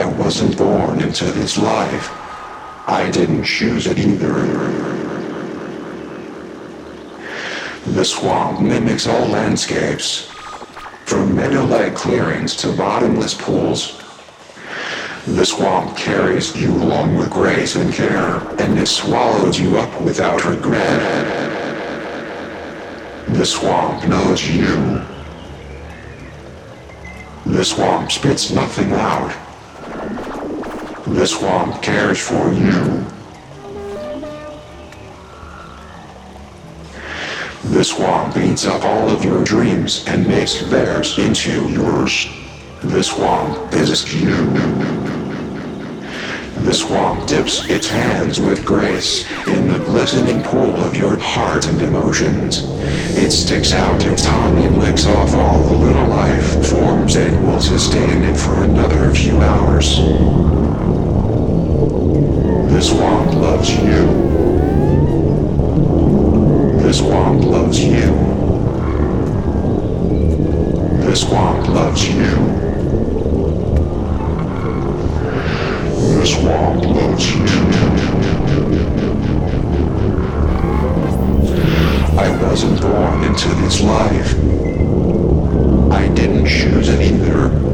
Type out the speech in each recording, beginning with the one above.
I wasn't born into this life. I didn't choose it either. The swamp mimics all landscapes, from meadow-like clearings to bottomless pools. The swamp carries you along with grace and care, and it swallows you up without regret. The swamp knows you. The swamp spits nothing out. The swamp cares for you. The swamp eats up all of your dreams and makes theirs into yours. The swamp is you. The swamp dips its hands with grace in the glistening pool of your heart and emotions. It sticks out its tongue and licks off all the little life forms that will sustain it for another few hours. The swamp loves you. This swamp loves you. This swamp loves you. This swamp loves you. I wasn't born into this life. I didn't choose it either.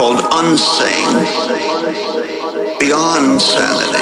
Called unsane, beyond sanity.